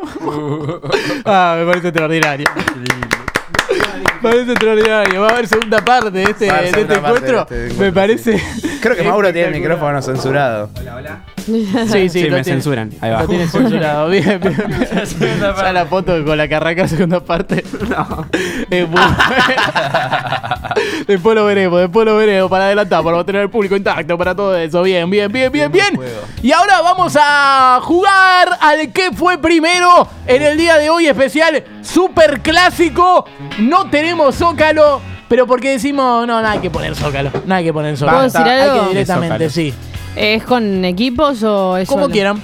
ah, me parece extraordinario. Me parece extraordinario. Va a haber segunda parte de este, de este segunda parte de encuentro. este Me parece. Creo que Mauro tiene el micrófono censurado. Sí, sí, Sí, lo me tiene- censuran. Ahí va. Lo tiene censurado. Bien, bien, bien. Ya la foto con la que arranca segunda parte. No. Es muy buena. después lo veremos, después lo veremos. Para adelantar, para mantener el público intacto, para todo eso. Bien, bien, bien, bien, bien. Y ahora vamos a jugar al que fue primero en el día de hoy especial super clásico. No tenemos zócalo. Pero porque decimos, no, nada hay que poner zócalo. Nada hay que poner zócalo. ¿Puedo decir Hay algo? que directamente, Zócalo. sí. ¿Es con equipos o es Como solo? quieran.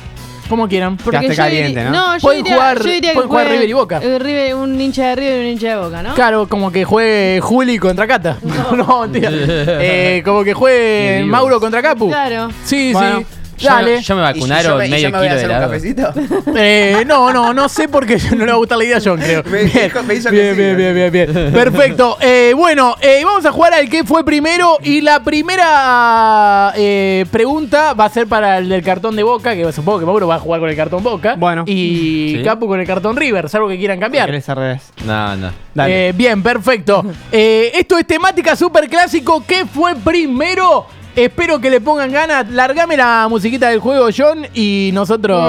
Como quieran. Porque Quedaste yo caliente, diría- ¿no? yo Pueden diría, jugar- yo diría que pueden jugar juegue, River y Boca. eh, River- un hincha de River y un hincha de Boca, ¿no? Claro, como que juegue Juli contra Cata. No, mentira. Eh, como que juegue Mauro contra Capu. Claro. Sí, Bueno, sí. Ya, Dale. ya me ¿Y vacunaron yo me, y medio yo me voy a kilo de hacer un helado. cafecito? Eh, no, no, no sé por qué no le va a gustar la idea a John, creo. Me bien, dijo- me hizo que bien, sí, bien, bien, bien, bien. Perfecto. Eh, bueno, eh, vamos a jugar al que fue primero. Y la primera eh, pregunta va a ser para el del cartón de Boca, que supongo que Mauro va a jugar con el cartón Boca. Bueno. Y Sí. Capu con el cartón River, salvo que quieran cambiar. ¿Querés al revés? No, no. Dale. Eh, bien, perfecto. Eh, esto es temática super clásico. ¿Qué fue primero? Espero que le pongan ganas. Largame la musiquita del juego, John, y nosotros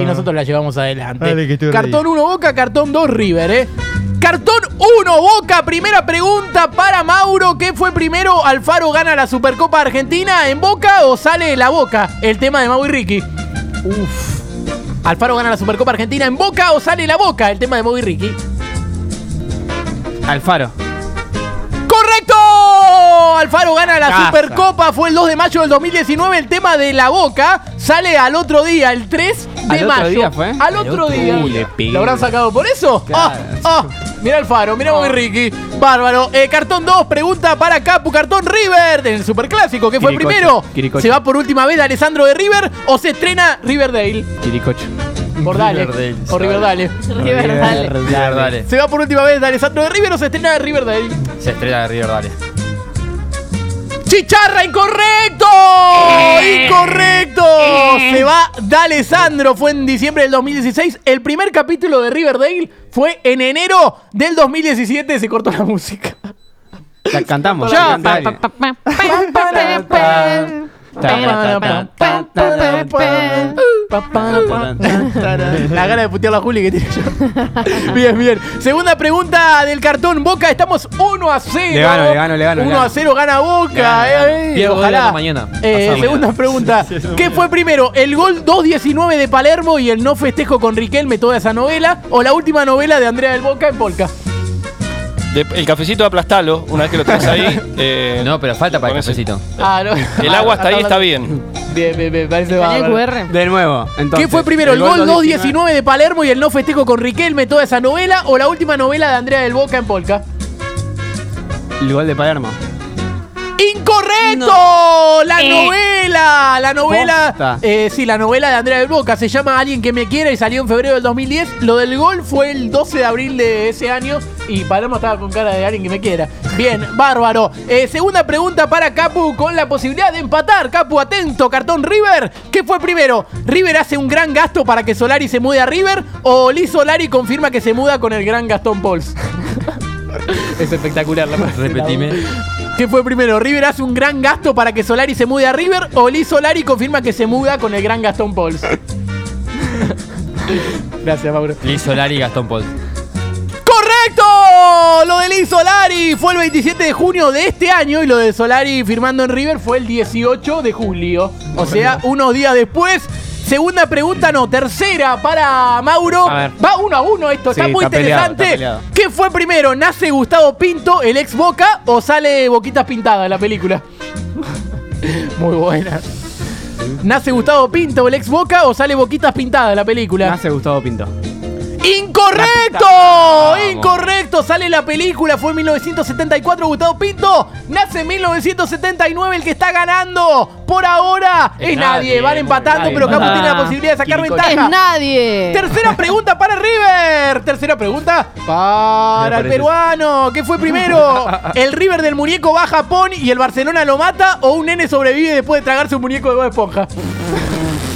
y nosotros la llevamos adelante. Dale, que estoy cartón 1 Boca, cartón 2 River, ¿eh? Cartón 1 Boca, primera pregunta para Mauro. ¿Qué fue primero? ¿Alfaro gana la Supercopa Argentina en Boca o sale la Boca? El tema de Mau y Ricky. Uf. ¿Alfaro gana la Supercopa Argentina en Boca o sale la Boca? El tema de Mau y Ricky. Alfaro. Alfaro gana la Casa. Supercopa, fue el 2 de mayo del 2019. El tema de la boca sale al otro día, el 3 de ¿Al otro mayo. día fue? Al otro día. Le. ¿Lo habrán sacado por eso? Claro. Ah, ah, mira Alfaro, mira Bobby Ricky. Bárbaro. Eh, cartón 2, pregunta para Capu. Cartón River, en el Superclásico, que fue Quiricocho, primero. Quiricocho. ¿Se va por última vez de Alessandro de River o se estrena Riverdale? Chiricocho. Por Dale. Riverdale, O Riverdale. River, dale. River, dale. ¿Se va por última vez de Alessandro de River o se estrena Riverdale? Se estrella de River, dale. ¡Chicharra, incorrecto! ¡Incorrecto! Se va D'Alessandro. Fue en diciembre del 2016. El primer capítulo de Riverdale fue en enero del 2017. Se cortó la música. La cantamos. Ya. La gana de putear la Juli que tiene yo. Bien, bien. Segunda pregunta del cartón Boca. Estamos 1 a 0. Le gano, le gano, le gano, le 1 a gano. 0 gana Boca. Gana, eh, eh, Diego, ojalá. mañana. Eh, segunda pregunta. ¿Qué fue primero? ¿El gol 2-19 de Palermo y el no festejo con Riquelme, toda esa novela? ¿O la última novela de Andrea del Boca en Polka? De- el cafecito de aplastalo, una vez que lo tenés ahí. eh, No, pero falta para el con ese- cafecito. Ah, no. El agua hasta ahí está bien. Bien, bien, bien. Parece ¿Tenía bárbaro. QR? De nuevo. Entonces, ¿Qué fue primero? ¿El, gol 2-19 de Palermo y el no festejo con Riquelme, toda esa novela? ¿O la última novela de Andrea del Boca en Polka? El gol de Palermo. ¡Incorrecto! La novela, la novela, eh, sí, la novela de Andrea del Boca se llama Alguien que me quiera y salió en febrero del 2010. Lo del gol fue el 12 de abril de ese año y Palermo estaba con cara de alguien que me quiera. Bien, bárbaro. Eh, segunda pregunta para Capu con la posibilidad de empatar. Capu, atento, cartón River. ¿Qué fue primero? ¿River hace un gran gasto para que Solari se mude a River o Liz Solari confirma que se muda con el gran Gastón Pols? es espectacular la Repetime. ¿Qué fue primero? ¿River hace un gran gasto para que Solari se mude a River o Liz Solari confirma que se muda con el gran Gastón Pauls? Gracias, Mauro. Liz Solari y Gastón Paul. ¡Correcto! Lo de Liz Solari fue el 27 de junio de este año y lo de Solari firmando en River fue el 18 de julio. O sea, unos días después. Segunda pregunta, no, tercera para Mauro. Va uno a uno esto, Sí, está muy está peleado, interesante. está peleado. ¿Qué fue primero? ¿Nace Gustavo Pinto, el ex Boca, o sale Boquitas Pintadas la película? muy buena. ¿Nace Gustavo Pinto, el ex Boca, o sale Boquitas Pintadas la película? Nace Gustavo Pinto. ¡Incorrecto! ¡Incorrecto! Sale la película, fue en 1974 Gustavo Pinto. Nace en 1979 el que está ganando. Por ahora es, Es nadie. nadie, Van empatando, nadie. pero Capu Ah, tiene la posibilidad de sacar ventaja. Es nadie. Tercera pregunta para River. Tercera pregunta para el peruano. ¿Qué fue primero? ¿El River del muñeco va a Japón y el Barcelona lo mata? ¿O un nene sobrevive después de tragarse un muñeco de Bob Esponja?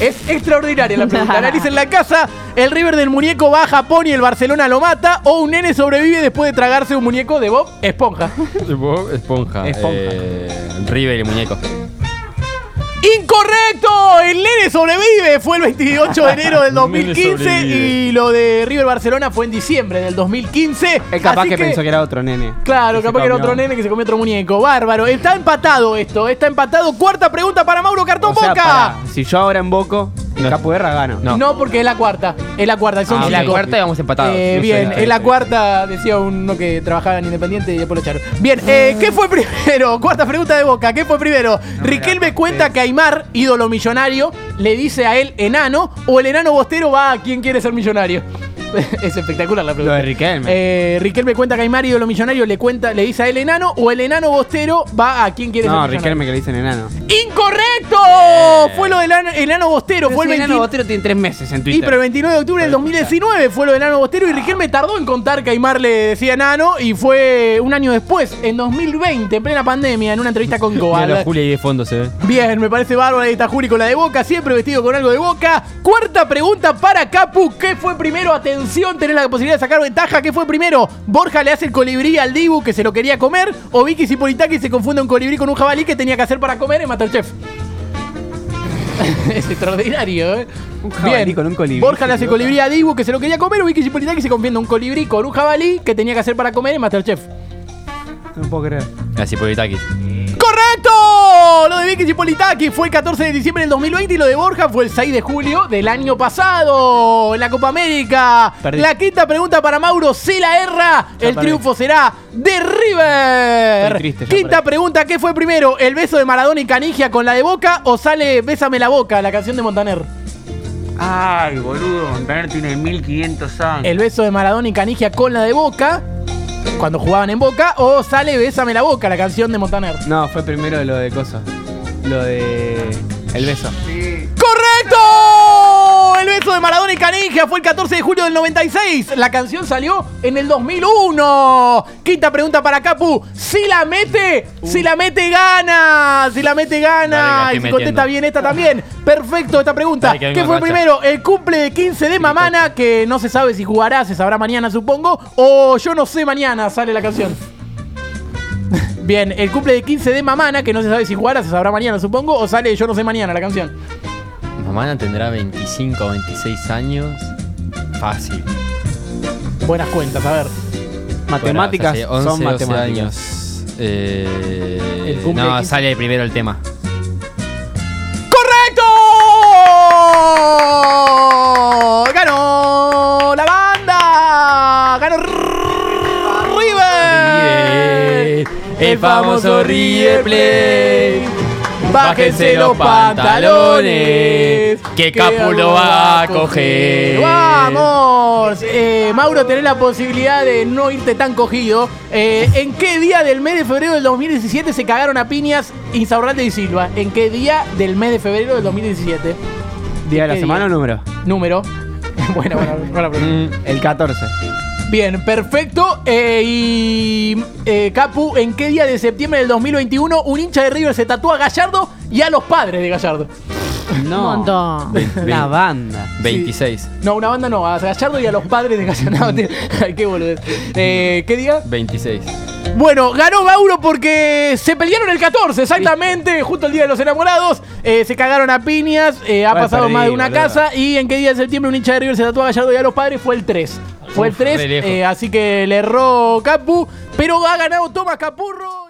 Es extraordinaria la pregunta. Analicen la casa. El River del muñeco va a Japón y el Barcelona lo mata. O un nene sobrevive después de tragarse un muñeco de Bob Esponja. Bob Esponja. Esponja. Eh, River y el muñeco. ¡Incorrecto! El nene sobrevive. Fue el 28 de enero del El nene 2015 sobrevive. y lo de River Barcelona fue en diciembre del 2015. Es capaz Así que, pensó que era otro nene. Claro, capaz que era otro nene que se comió otro muñeco. Bárbaro. Está empatado esto. Está empatado. Cuarta pregunta para Mauro Cartón O sea, Boca. pará, si yo ahora invoco, No. Porque es la cuarta. Es la cuarta. Son Ah, la cinco. cuarta y vamos empatados. Eh, No bien, es la cuarta, decía uno que trabajaba en Independiente y después lo echaron. Bien, eh, ¿qué fue primero? Cuarta pregunta de Boca, ¿qué fue primero? Riquelme cuenta que Aymar, ídolo millonario, le dice a él enano o el enano bostero va a quien quiere ser millonario. es espectacular la pregunta. Lo de Riquelme. Eh, Riquelme cuenta que Aymar, ídolo millonario, le cuenta, le dice a él enano o el enano bostero va a quien quiere ser No, millonario. Riquelme que le dicen enano. ¡Incorrecto! Fue lo del enano, enano bostero, fue el Ese 20 enano botero tiene tres meses en y Twitter. pero el 29 de octubre del 2019 fue lo de Nano Bostero y Riquelme tardó en contar que Aymar le decía Nano y fue un año después, en 2020, en plena pandemia, en una entrevista con la Julia ahí de fondo se ve. Bien, me parece bárbaro, ahí está Juli con la de Boca, siempre vestido con algo de Boca. Cuarta pregunta para Capu, ¿qué fue primero? Atención, tenés la posibilidad de sacar ventaja, ¿qué fue primero? Borja le hace el colibrí al Dibu que se lo quería comer o Vicky Cipolitaki se confunde un colibrí con un jabalí que tenía que hacer para comer en Masterchef. es extraordinario, ¿eh? Un jabalí con un colibrí, Borja le se hace colibrí a Dibu que se lo quería comer o Vicky Cipolitaki se confunde un colibrí con un jabalí que tenía que hacer para comer en Masterchef. No puedo creer. Itakis. ¡Correcto! Lo de Vicky Cipolitaki fue el 14 de diciembre del 2020 y lo de Borja fue el 6 de julio del año pasado en la Copa América. Perdí. La quinta pregunta para Mauro, si la erra, el perdí. triunfo será de River. Triste, quinta perdí. pregunta, ¿qué fue primero? ¿El beso de Maradona y Canigia con la de Boca o sale Bésame la Boca, la canción de Montaner? Ay, boludo, Montaner tiene 1500 años. el beso de Maradona y Canigia con la de Boca cuando jugaban en Boca o sale Bésame la Boca, la canción de Montaner. No, fue primero lo de Coso. Lo de. El beso. El beso de Maradona y Canigia fue el 14 de julio del 96. La canción salió en el 2001. Quinta pregunta para Capu. Si la mete, si la mete gana. Si la mete gana. Y si contesta bien esta también. Perfecto esta pregunta. Dale, ¿Qué fue racha. primero? El cumple de 15 de Mamana, que no se sabe si jugará, se sabrá mañana supongo. O yo no sé mañana, sale la canción. Bien, el cumple de 15 de Mamana, que no se sabe si jugará, se sabrá mañana supongo. O sale yo no sé mañana la canción. Mamá tendrá 25 o 26 años. Fácil. Buenas cuentas, a ver. Matemáticas Bueno, hace 11, son 12 matemáticas. años. Eh, El cumple de no, 15. sale primero el tema. ¡Correcto! ¡Ganó la banda! ¡Ganó River! El famoso River Plate. Bájense los pantalones. Que Capu lo va a coger. ¡Vamos! Eh, Mauro, tenés la posibilidad de no irte tan cogido. Eh, ¿En qué día del mes de febrero del 2017 se cagaron a piñas Insaurralde y Silva? ¿En qué día del mes de febrero del 2017? ¿Día de la ¿Qué semana día? o número? Número. bueno, bueno, buena pregunta. El 14. Bien, perfecto. Eh, y eh, Capu, ¿en qué día de septiembre del 2021 un hincha de River se tatúa a Gallardo y a los padres de Gallardo? No. Un montón. La banda. 26. No, una banda no, a Gallardo y a los padres de Gallardo. No, qué boludez. Eh, ¿Qué día? 26. Bueno, ganó Mauro porque se pelearon el 14, exactamente, justo el día de los enamorados. Eh, se cagaron a piñas, eh, ha pasado perdí, más de una boludo. casa. Y en qué día de septiembre un hincha de River se tatuó a Gallardo y a los padres fue el 3. Fue el Uf, re 3, lejos. eh, así que le erró Capu, pero ha ganado Tomás Capurro.